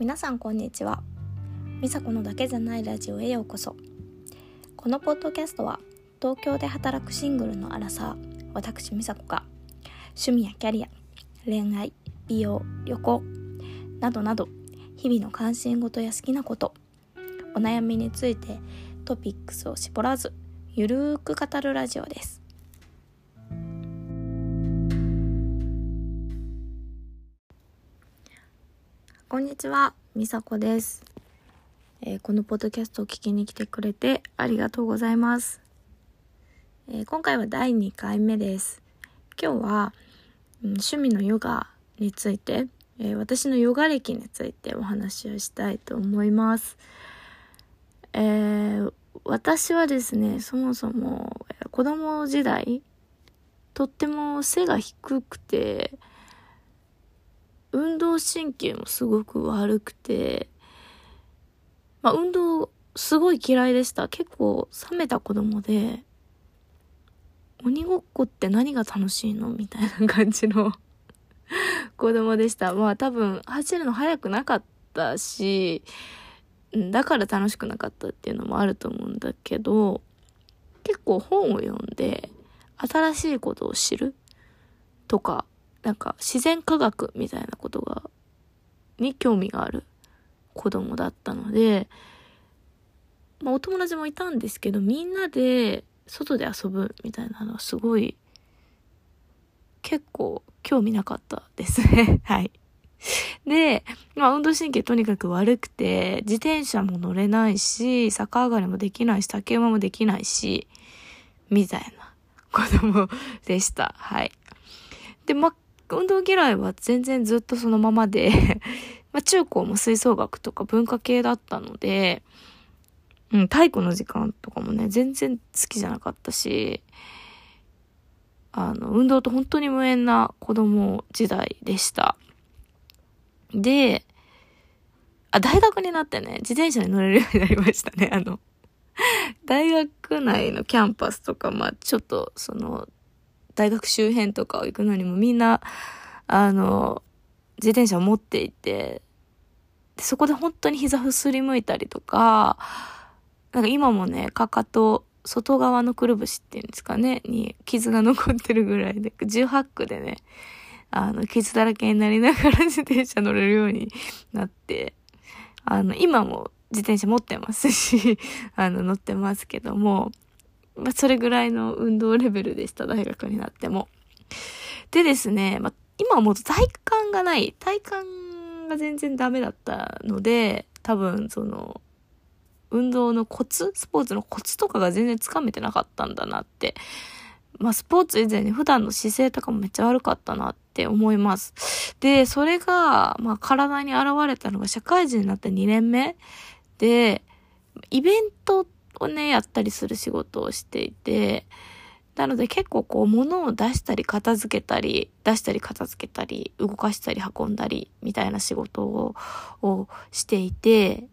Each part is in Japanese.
皆さんこんにちは。美佐子のだけじゃないラジオへようこそ。このポッドキャストは東京で働くシングルのアラサー私美佐子が趣味やキャリア恋愛美容旅行などなど日々の関心事や好きなことお悩みについてトピックスを絞らずゆるーく語るラジオです。んにちは、みさこです、えーこのポッドキャストを聞きに来てくれてありがとうございます。えー今回は第2回目です。今日は、うん趣味のヨガについて、えー私のヨガ歴についてお話をしたいと思います。えー私はですね、そもそもえ子供時代、とっても背が低くて、運動神経もすごく悪くて、まあ、運動すごい嫌いでした。結構冷めた子供で、鬼ごっこって何が楽しいのみたいな感じの 子供でした。まあ多分走るの速くなかったし、だから楽しくなかったっていうのもあると思うんだけど、結構本を読んで新しいことを知るとか、なんか自然科学みたいなことが、に興味がある子供だったので、まあお友達もいたんですけど、みんなで外で遊ぶみたいなのはすごい、結構興味なかったですね。はい。で、まあ運動神経とにかく悪くて、自転車も乗れないし、逆上がりもできないし、竹馬もできないし、みたいな子供でした。はい。で、まあ、運動嫌いは全然ずっとそのままで、ま中高も吹奏楽とか文化系だったので、うん、体育の時間とかもね、全然好きじゃなかったし、あの、運動と本当に無縁な子供時代でした。で、あ、大学になってね、自転車に乗れるようになりましたね。あの、大学内のキャンパスとか、まあちょっと、その、大学周辺とかを行くのにもみんな、あの、自転車を持っていて、そこで本当に膝ふすりむいたりとか、なんか今もね、かかと、外側のくるぶしっていうんですかね、に傷が残ってるぐらいで、18区でね、あの、傷だらけになりながら 自転車乗れるようになって、あの、今も自転車持ってますし、あの、乗ってますけども、まあ、それぐらいの運動レベルでした、大学になっても。でですね、まあ、今思うと体幹がない、体幹が全然ダメだったので、多分、その、運動のコツスポーツのコツとかが全然つかめてなかったんだなって。まあ、スポーツ以前に普段の姿勢とかもめっちゃ悪かったなって思います。で、それが、まあ、体に現れたのが社会人になって2年目で、イベントってをね、やったりする仕事をしていて、なので結構こう物を出したり片付けたり、出したり片付けたり、動かしたり運んだりみたいな仕事ををしていて、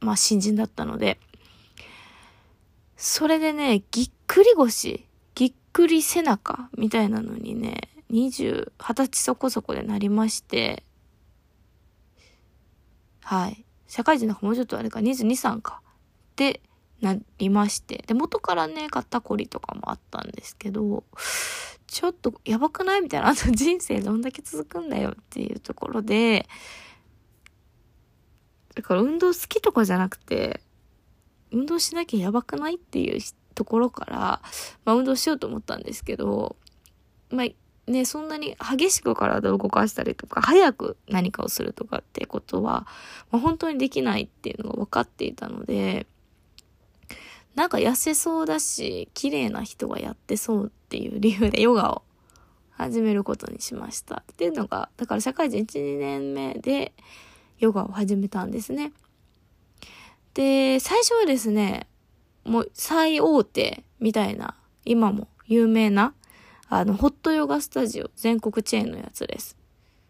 まあ新人だったので、それでね、ぎっくり腰、ぎっくり背中みたいなのにね、20、20歳そこそこでなりまして、はい。社会人なんかもうちょっとあれか、22、3か。で、なりまして。で、元からね、肩こりとかもあったんですけど、ちょっとやばくない？みたいな。あと人生どんだけ続くんだよっていうところで、だから運動好きとかじゃなくて、運動しなきゃやばくないっていうところから、まあ運動しようと思ったんですけど、まあね、そんなに激しく体を動かしたりとか、早く何かをするとかってことは、まあ、本当にできないっていうのが分かっていたので、なんか痩せそうだし、綺麗な人がやってそうっていう理由でヨガを始めることにしました。っていうのが、だから社会人1、2年目でヨガを始めたんですね。で、最初はですね、もう最大手みたいな、今も有名な、あの、ホットヨガスタジオ、全国チェーンのやつです。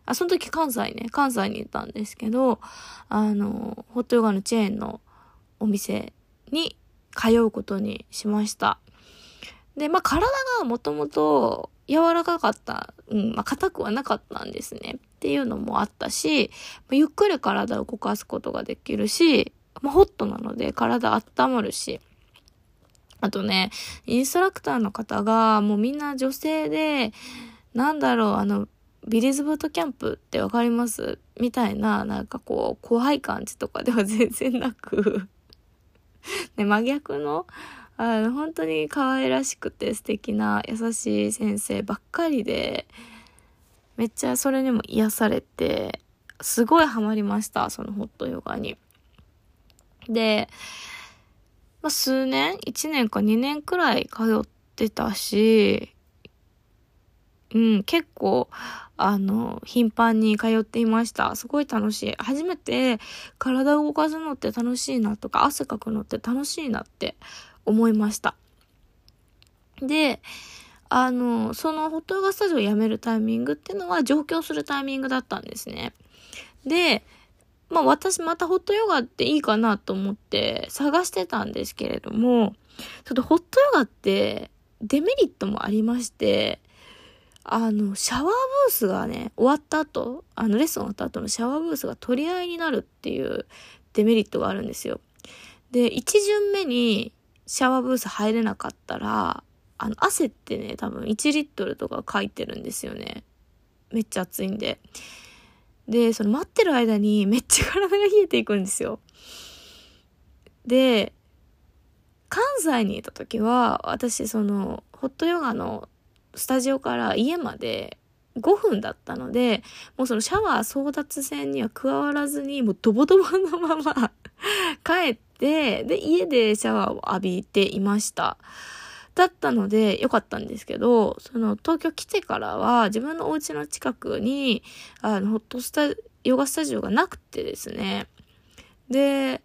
あ、その時関西ね、関西にいたんですけど、あの、ホットヨガのチェーンのお店に通うことにしました。で、まあ、体がもともと柔らかかった、うん、まあ、硬くはなかったんですね。っていうのもあったし、ゆっくり体を動かすことができるし、まあ、ホットなので体温まるし、あとね、インストラクターの方がもうみんな女性で、なんだろう、あの、ビリーズブートキャンプってわかります？みたいな、なんかこう、怖い感じとかでは全然なく ね、真逆の、あの、本当に可愛らしくて素敵な優しい先生ばっかりで、めっちゃそれにも癒されて、すごいハマりました、そのホットヨガに。で、まあ、数年 ?1 年か2年くらい通ってたし、うん、結構、あの、頻繁に通っていました。すごい楽しい。初めて体を動かすのって楽しいなとか、汗かくのって楽しいなって思いました。で、あの、そのホットヨガスタジオを辞めるタイミングっていうのは上京するタイミングだったんですね。で、まあ私またホットヨガっていいかなと思って探してたんですけれども、ちょっとホットヨガってデメリットもありまして、あの、シャワーブースがね、終わった後、あの、レッスン終わった後のシャワーブースが取り合いになるっていうデメリットがあるんですよ。で、1巡目にシャワーブース入れなかったら、あの、汗ってね、多分1リットルとか書いてるんですよね。めっちゃ暑いんで。で、その待ってる間にめっちゃ体が冷えていくんですよ。で、関西にいた時は、私、その、ホットヨガのスタジオから家まで5分だったので、もうそのシャワー争奪戦には加わらずに、もうドボドボのまま 帰って、で、家でシャワーを浴びていました。だったので良かったんですけど、その東京来てからは自分のお家の近くに、あの、ホットスタ、ヨガスタジオがなくてですね。で、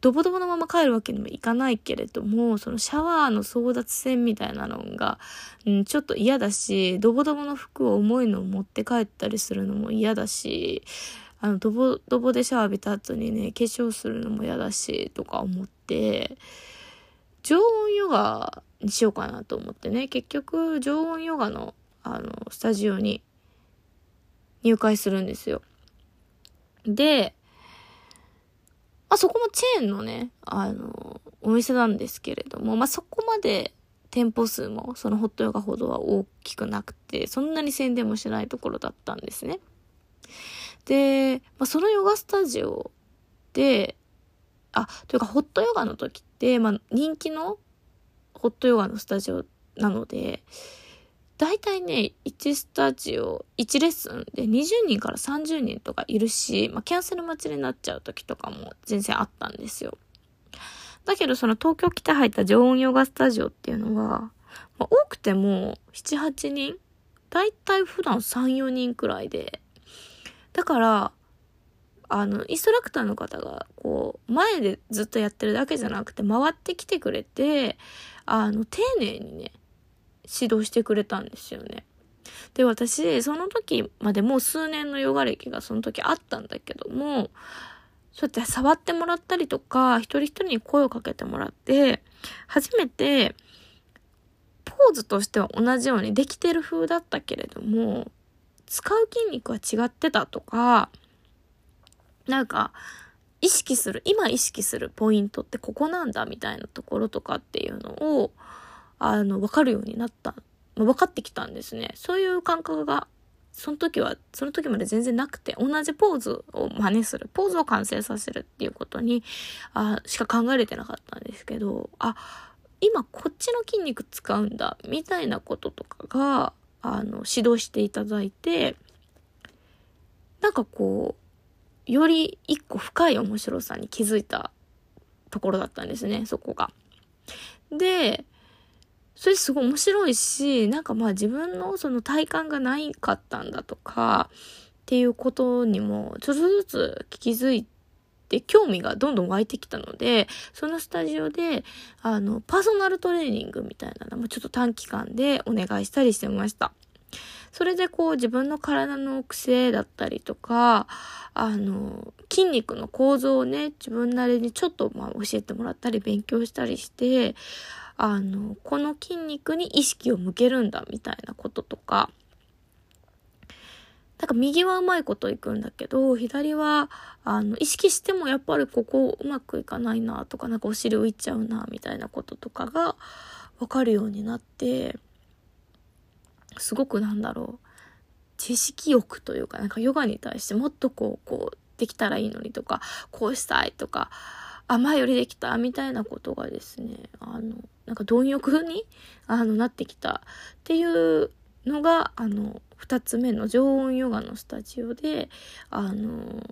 ドボドボのまま帰るわけにもいかないけれども、そのシャワーの争奪戦みたいなのが、うん、ちょっと嫌だし、ドボドボの服を重いのを持って帰ったりするのも嫌だし、あの、ドボドボでシャワー浴びた後にね、化粧するのも嫌だし、とか思って、常温ヨガにしようかなと思ってね、結局、常温ヨガの、あの、スタジオに入会するんですよ。で、まあ、そこもチェーンのね、あの、お店なんですけれども、まあ、そこまで店舗数もそのホットヨガほどは大きくなくて、そんなに宣伝もしないところだったんですね。で、まあ、そのヨガスタジオで、あ、というかホットヨガの時って、まあ、人気のホットヨガのスタジオなので、大体ね、1スタジオ、1レッスンで20人から30人とかいるし、まあ、キャンセル待ちになっちゃう時とかも全然あったんですよ。だけどその東京来て入った常温ヨガスタジオっていうのは、まあ、多くても7、8人大体普段3、4人くらいで。だから、あの、インストラクターの方が、こう、前でずっとやってるだけじゃなくて、回ってきてくれて、あの、丁寧にね、指導してくれたんですよね。で、私、その時までもう数年のヨガ歴がその時あったんだけども、そうやって触ってもらったりとか、一人一人に声をかけてもらって、初めて、ポーズとしては同じようにできてる風だったけれども、使う筋肉は違ってたとか、なんか、意識する、今意識するポイントってここなんだみたいなところとかっていうのを、あの、わかるようになった、まあ、分かってきたんですね。そういう感覚が、その時は、その時まで全然なくて、同じポーズを真似する、ポーズを完成させるっていうことに、あしか考えれてなかったんですけど、あ、今こっちの筋肉使うんだ、みたいなこととかが、あの、指導していただいて、なんかこう、より一個深い面白さに気づいたところだったんですね、そこが。で、それすごい面白いし、なんかまあ自分のその体感がないかったんだとか、っていうことにもちょっとずつ気づいて、興味がどんどん湧いてきたので、そのスタジオで、あの、パーソナルトレーニングみたいなのもちょっと短期間でお願いしたりしてました。それでこう自分の体の癖だったりとか、あの、筋肉の構造をね、自分なりにちょっとまあ教えてもらったり勉強したりして、あの、この筋肉に意識を向けるんだみたいなこととか、だか右はうまいこといくんだけど、左は、あの、意識してもやっぱりここうまくいかないなとか、なんかお尻浮いちゃうな、みたいなこととかがわかるようになって、すごくなんだろう、知識欲というか、なんかヨガに対してもっとこう、こう、できたらいいのにとか、こうしたいとか、前よりできたみたいなことがですね、あの、なんか貪欲に、あの、なってきたっていうのが、あの、二つ目の常温ヨガのスタジオで、あの、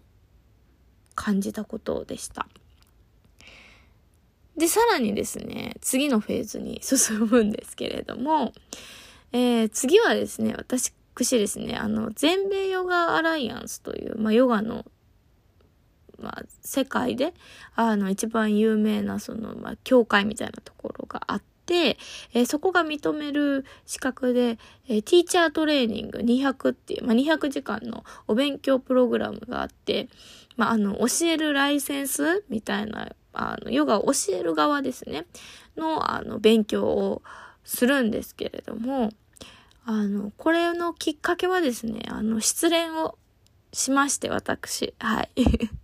感じたことでした。で、さらにですね、次のフェーズに 進むんですけれども、えー、次はですね、私ですね、あの、全米ヨガアライアンスという、まあ、ヨガの、まあ、世界で、あの、一番有名な、その、まあ、教会みたいなところがあって、えー、そこが認める資格で、えー、ティーチャートレーニング200っていう、まあ、200時間のお勉強プログラムがあって、まあ、あの、教えるライセンスみたいな、あの、ヨガを教える側ですね、の、あの、勉強をするんですけれども、あの、これのきっかけはですね、あの、失恋をしまして、私。はい。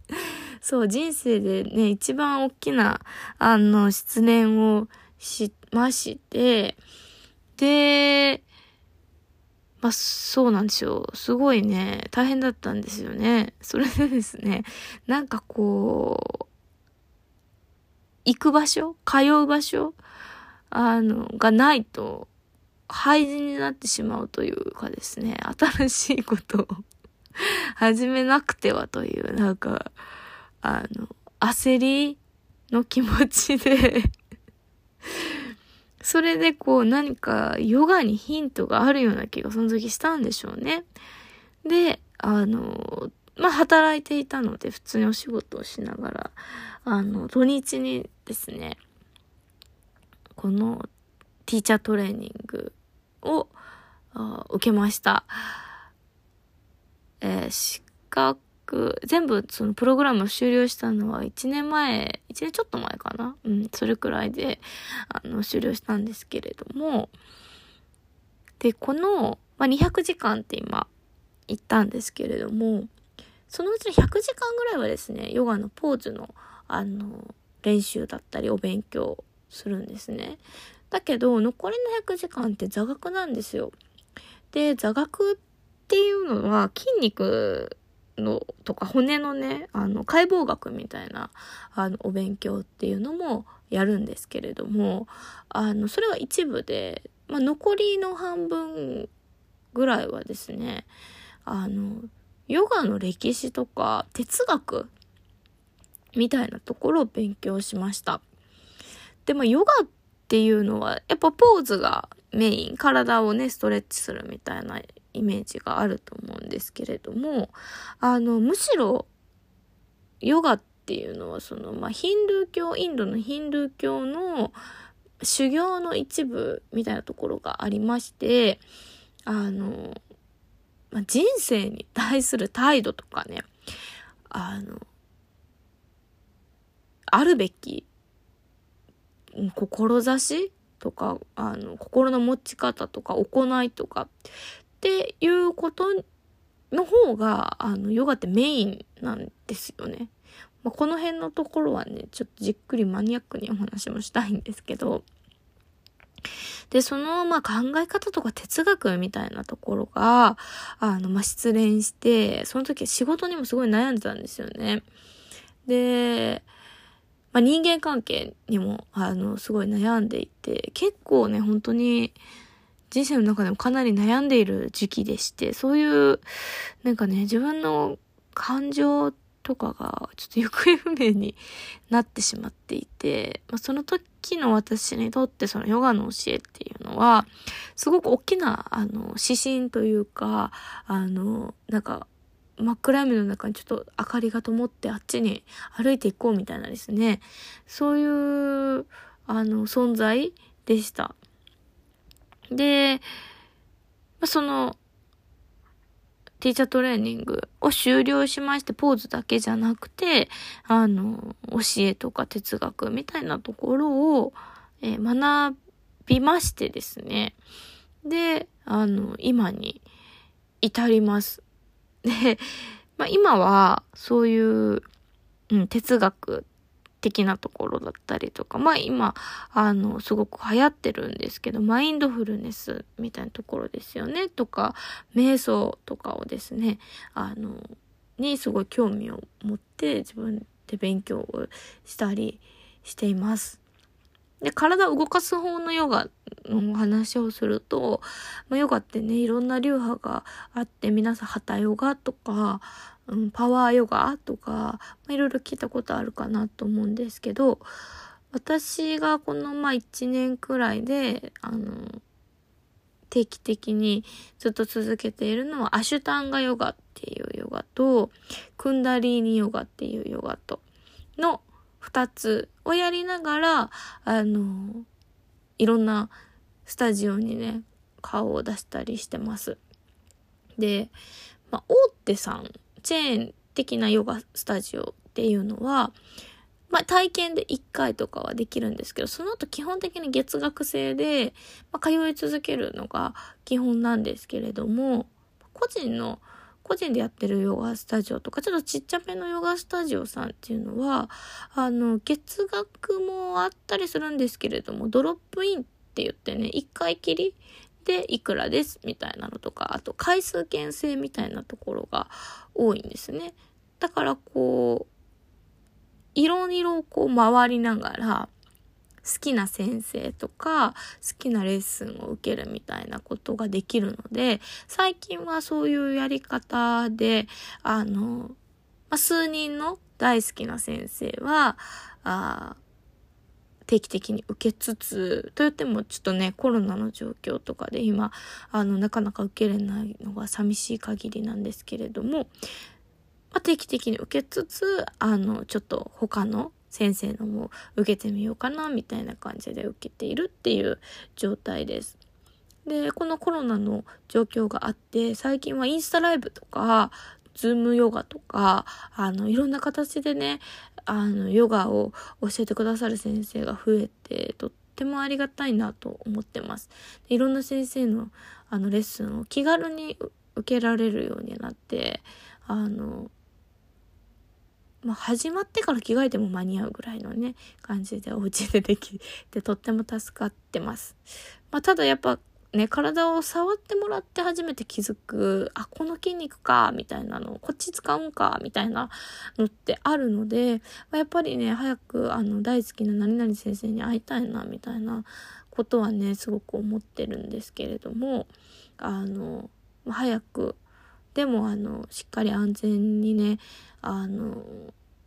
そう、人生でね、一番大きな、あの、失恋をしまして、で、まあ、そうなんですよ。すごいね、大変だったんですよね。それでですね、なんかこう、行く場所通う場所あの、がないと、廃人になってしまうというかですね、新しいことを 始めなくてはという、なんか、あの、焦りの気持ちで それでこう何かヨガにヒントがあるような気がその時したんでしょうね。で、あの、まあ、働いていたので普通にお仕事をしながら、あの、土日にですね、このティーチャートレーニングを受けました。えー、資格、全部そのプログラムを終了したのは1年前、1年ちょっと前かな？うん、それくらいで、あの、終了したんですけれども、で、この、まあ、200時間って今言ったんですけれども、そのうちの100時間ぐらいはですね、ヨガのポーズの、あの、練習だったりお勉強するんですね。だけど、残りの100時間って座学なんですよ。で、座学ってていうのは筋肉のとか骨のね、あの、解剖学みたいな、あの、お勉強っていうのもやるんですけれども、あの、それは一部で、まあ、残りの半分ぐらいはですね、あの、ヨガの歴史とか哲学みたいなところを勉強しました。でもヨガっていうのは、やっぱポーズがメイン、体をね、ストレッチするみたいなイメージがあると思うんですけれども、あの、むしろ、ヨガっていうのは、その、まあ、ヒンドゥー教、インドのヒンドゥー教の修行の一部みたいなところがありまして、あの、まあ、人生に対する態度とかね、あの、あるべき志とか、あの、心の持ち方とか、行いとか、っていうことの方が、あの、ヨガってメインなんですよね。まあ、この辺のところはね、ちょっとじっくりマニアックにお話もしたいんですけど、で、その、まあ、考え方とか哲学みたいなところが、あの、まあ、失恋して、その時仕事にもすごい悩んでたんですよね。で、まあ、人間関係にも、あの、すごい悩んでいて、結構ね、本当に、人生の中でもかなり悩んでいる時期でして、そういう、なんかね、自分の感情とかが、ちょっと行方不明になってしまっていて、まあ、その時の私にとってそのヨガの教えっていうのは、すごく大きな、あの、指針というか、あの、なんか、真っ暗闇の中にちょっと明かりが灯ってあっちに歩いていこうみたいなですね、そういう、あの、存在でした。で、その、ティーチャートレーニングを終了しまして、ポーズだけじゃなくて、あの、教えとか哲学みたいなところを、えー、学びましてですね。で、あの、今に至ります。で、まあ今はそういう、うん、哲学的なところだったりとか、まあ今、あの、すごく流行ってるんですけど、マインドフルネスみたいなところですよね、とか、瞑想とかをですね、あの、にすごい興味を持って自分で勉強をしたりしています。で、体を動かす方のヨガの話をすると、まあ、ヨガってね、いろんな流派があって、皆さん、ハタヨガとか、うん、パワーヨガとか、まあ、いろいろ聞いたことあるかなと思うんですけど、私がこの、まあ、1年くらいで、あの、定期的にずっと続けているのは、アシュタンガヨガっていうヨガと、クンダリーニヨガっていうヨガと、の2つをやりながら、あの、いろんなスタジオにね、顔を出したりしてます。で、まあ、大手さん、チェーン的なヨガスタジオっていうのは、まあ、体験で1回とかはできるんですけど、その後基本的に月額制で、まあ、通い続けるのが基本なんですけれども、個人の個人でやってるヨガスタジオとか、ちょっとちっちゃめのヨガスタジオさんっていうのは、あの、月額もあったりするんですけれども、ドロップインって言ってね、1回きりでいくらですみたいなのとか、あと回数券制みたいなところが多いんですね。だからこう、いろいろこう回りながら、好きな先生とか好きなレッスンを受けるみたいなことができるので、最近はそういうやり方で、あの、ま、数人の大好きな先生は、あ定期的に受けつつ、と言ってもちょっとね、コロナの状況とかで今、あの、なかなか受けれないのが寂しい限りなんですけれども、まあ、定期的に受けつつ、あの、ちょっと他の先生のも受けてみようかなみたいな感じで受けているっていう状態です。で、このコロナの状況があって、最近はインスタライブとか、ズームヨガとか、あの、いろんな形でね、あの、ヨガを教えてくださる先生が増えて、とってもありがたいなと思ってます。いろんな先生の、あの、レッスンを気軽に受けられるようになって、あの、まあ、始まってから着替えても間に合うぐらいのね、感じでお家でできてとっても助かってます。まあ、ただやっぱね、体を触ってもらって初めて気づく、あ、この筋肉か、みたいなの、こっち使うんか、みたいなのってあるので、ま、やっぱりね、早くあの大好きな何々先生に会いたいな、みたいなことはね、すごく思ってるんですけれども、あの、早くでもあのしっかり安全にねあの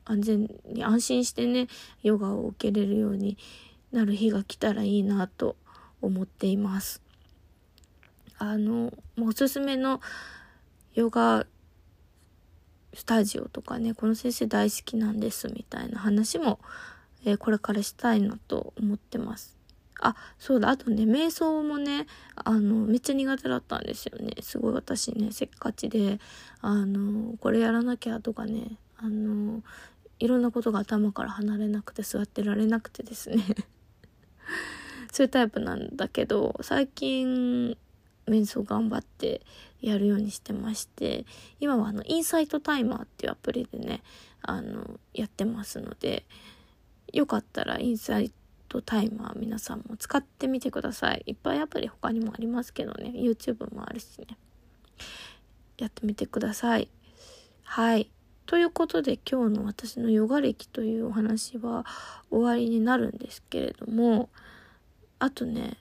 安全に安心してねヨガを受けれるようになる日が来たらいいなと思っています。あのおすすめのヨガスタジオとかねこの先生大好きなんですみたいな話も、えー、これからしたいなと思ってます。あ、そうだ、あとね、瞑想もね、あの、めっちゃ苦手だったんですよね。すごい私ね、せっかちで、あの、これやらなきゃとかね、あの、いろんなことが頭から離れなくて座ってられなくてですね そういうタイプなんだけど、最近、瞑想頑張ってやるようにしてまして、今はあの、インサイトタイマーっていうアプリでね、あの、やってますので、よかったらインサイトタイマー皆さんも使ってみてください。いっぱいアプリ他にもありますけどね。YouTube もあるしね。やってみてください。はい。ということで今日の私のヨガ歴というお話は終わりになるんですけれども、あとね、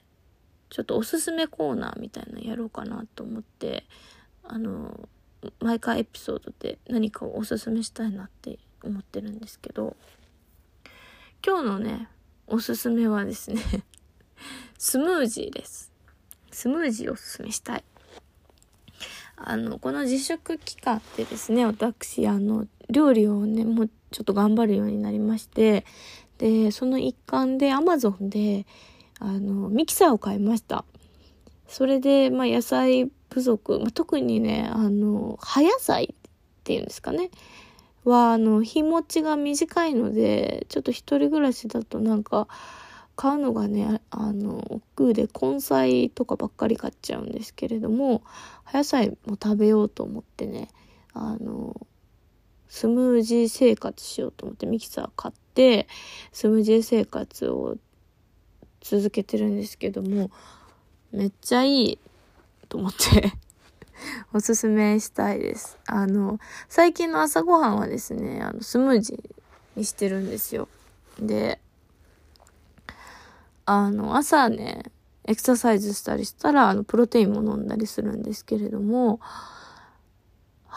ちょっとおすすめコーナーみたいなのやろうかなと思って、あの、毎回エピソードで何かをおすすめしたいなって思ってるんですけど、今日のね、おすすめはですね スムージーです。スムージーおすすめしたい。あの、この自粛期間ってですね、私、あの、料理をね、もうちょっと頑張るようになりまして、で、その一環で Amazon で、あの、ミキサーを買いました。それで、まあ、野菜不足、まあ、特にね、あの、葉野菜っていうんですかね。は、あの、日持ちが短いので、ちょっと一人暮らしだとなんか、買うのがね、あの、億劫で根菜とかばっかり買っちゃうんですけれども、葉野菜も食べようと思ってね、あの、スムージー生活しようと思ってミキサー買って、スムージー生活を続けてるんですけども、めっちゃいいと思って おすすめしたいです。あの、最近の朝ごはんはですね、あの、スムージーにしてるんですよ。で、あの、朝ね、エクササイズしたりしたら、あの、プロテインも飲んだりするんですけれども、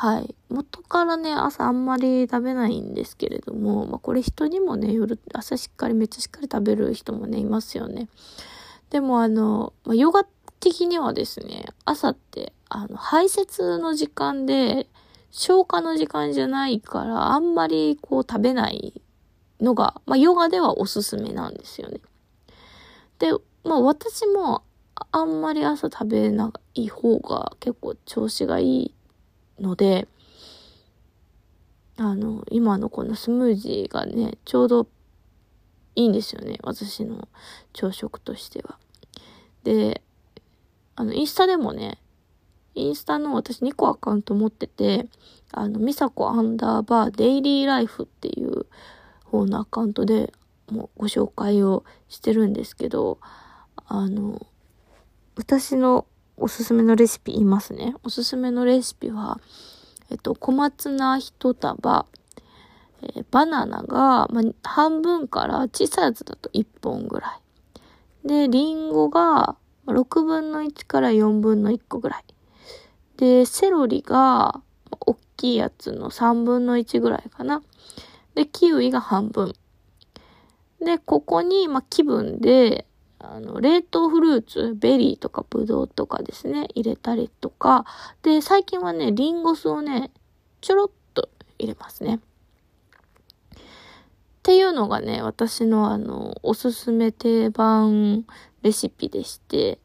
はい。元からね、朝あんまり食べないんですけれども、まあ、これ人にもね、夜、朝しっかり、めっちゃしっかり食べる人もね、いますよね。でもあの、まあ、ヨガ的にはですね、朝って、あの、排泄の時間で、消化の時間じゃないから、あんまりこう食べないのが、まあ、ヨガではおすすめなんですよね。で、まあ、私も、あんまり朝食べない方が結構調子がいいので、あの、今のこのスムージーがね、ちょうどいいんですよね。私の朝食としては。で、あの、インスタでもね、インスタの私2個アカウント持ってて、あの、ミサコアンダーバーデイリーライフっていう方のアカウントでもうご紹介をしてるんですけど、あの、私のおすすめのレシピ言いますね。おすすめのレシピは、えっと、小松菜一束、えー、バナナが、ま、半分から小さいやつだと1本ぐらい。で、リンゴが6分の1から4分の1個ぐらい。で、セロリが、大きいやつの3分の1ぐらいかな。で、キウイが半分。で、ここに、ま、気分で、あの、冷凍フルーツ、ベリーとかブドウとかですね、入れたりとか、で、最近はね、リンゴ酢をね、ちょろっと入れますね。っていうのがね、私のあの、おすすめ定番レシピでして、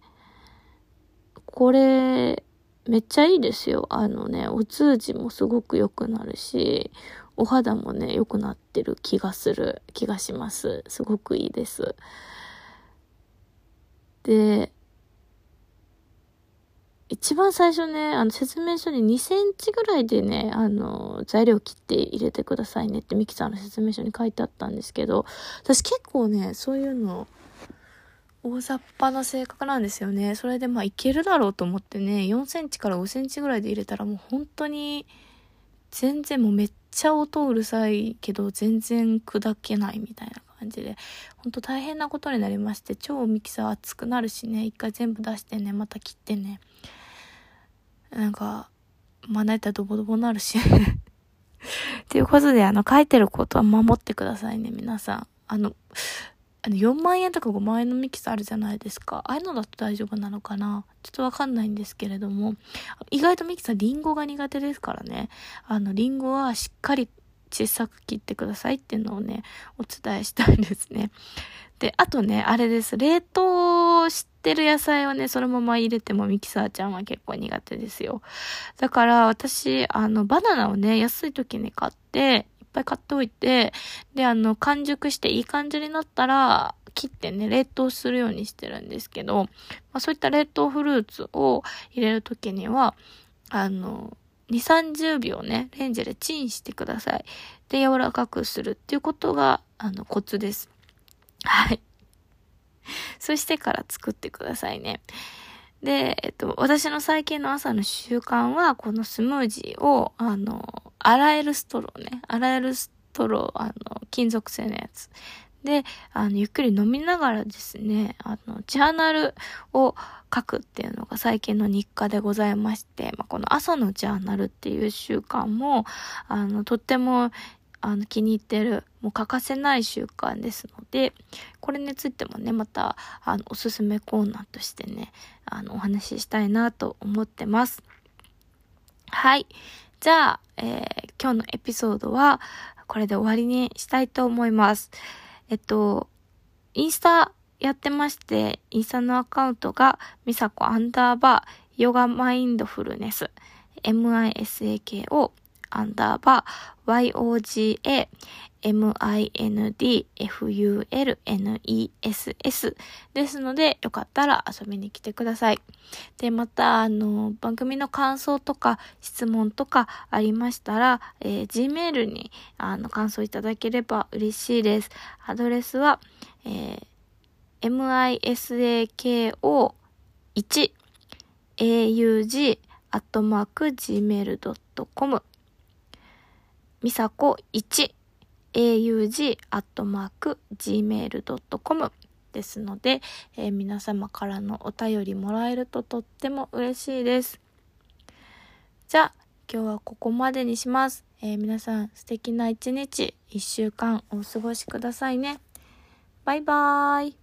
これ、めっちゃいいですよ。あのね、お通じもすごく良くなるし、お肌もね、良くなってる気がする、気がします。すごくいいです。で、一番最初ね、あの説明書に2センチぐらいでね、あの、材料切って入れてくださいねってミキさんの説明書に書いてあったんですけど、私結構ね、そういうの、大雑把な性格なんですよね。それでまあいけるだろうと思ってね、4センチから5センチぐらいで入れたらもう本当に、全然もうめっちゃ音うるさいけど全然砕けないみたいな感じで、ほんと大変なことになりまして、超ミキサー熱くなるしね、一回全部出してね、また切ってね。なんか、まな板ドボドボになるし ということで、あの、書いてることは守ってくださいね、皆さん。あの、あの、4万円とか5万円のミキサーあるじゃないですか。ああいうのだと大丈夫なのかなちょっとわかんないんですけれども、意外とミキサーリンゴが苦手ですからね。あの、リンゴはしっかり小さく切ってくださいっていうのをね、お伝えしたいですね。で、あとね、あれです。冷凍してる野菜をね、そのまま入れてもミキサーちゃんは結構苦手ですよ。だから私、あの、バナナをね、安い時に買って、いっぱい買っておいて、で、あの、完熟していい感じになったら、切ってね、冷凍するようにしてるんですけど、まあ、そういった冷凍フルーツを入れるときには、あの、2、30秒ね、レンジでチンしてください。で、柔らかくするっていうことが、あの、コツです。はい。そしてから作ってくださいね。で、えっと、私の最近の朝の習慣は、このスムージーを、あの、洗えるストローね。洗えるストロー、あの、金属製のやつ。で、あの、ゆっくり飲みながらですね、あの、ジャーナルを書くっていうのが最近の日課でございまして、まあ、この朝のジャーナルっていう習慣も、あの、とっても、あの、気に入ってる、もう欠かせない習慣ですので、これについてもね、また、あの、おすすめコーナーとしてね、あの、お話ししたいなと思ってます。はい。じゃあ、えー、今日のエピソードは、これで終わりにしたいと思います。えっと、インスタやってまして、インスタのアカウントが、みさこアンダーバー、ヨガマインドフルネス、MISAKO、アンダーバー yoga mindfulness ですので、よかったら遊びに来てください。で、また、あの、番組の感想とか質問とかありましたら、えー、Gmail に、あの、感想いただければ嬉しいです。アドレスは、えー、misako1 aug アットマーク gmail.com みさこ1 aug.gmail.com ですので、えー、皆様からのお便りもらえるととっても嬉しいです。じゃあ、今日はここまでにします。えー、皆さん素敵な一日、一週間お過ごしくださいね。バイバーイ。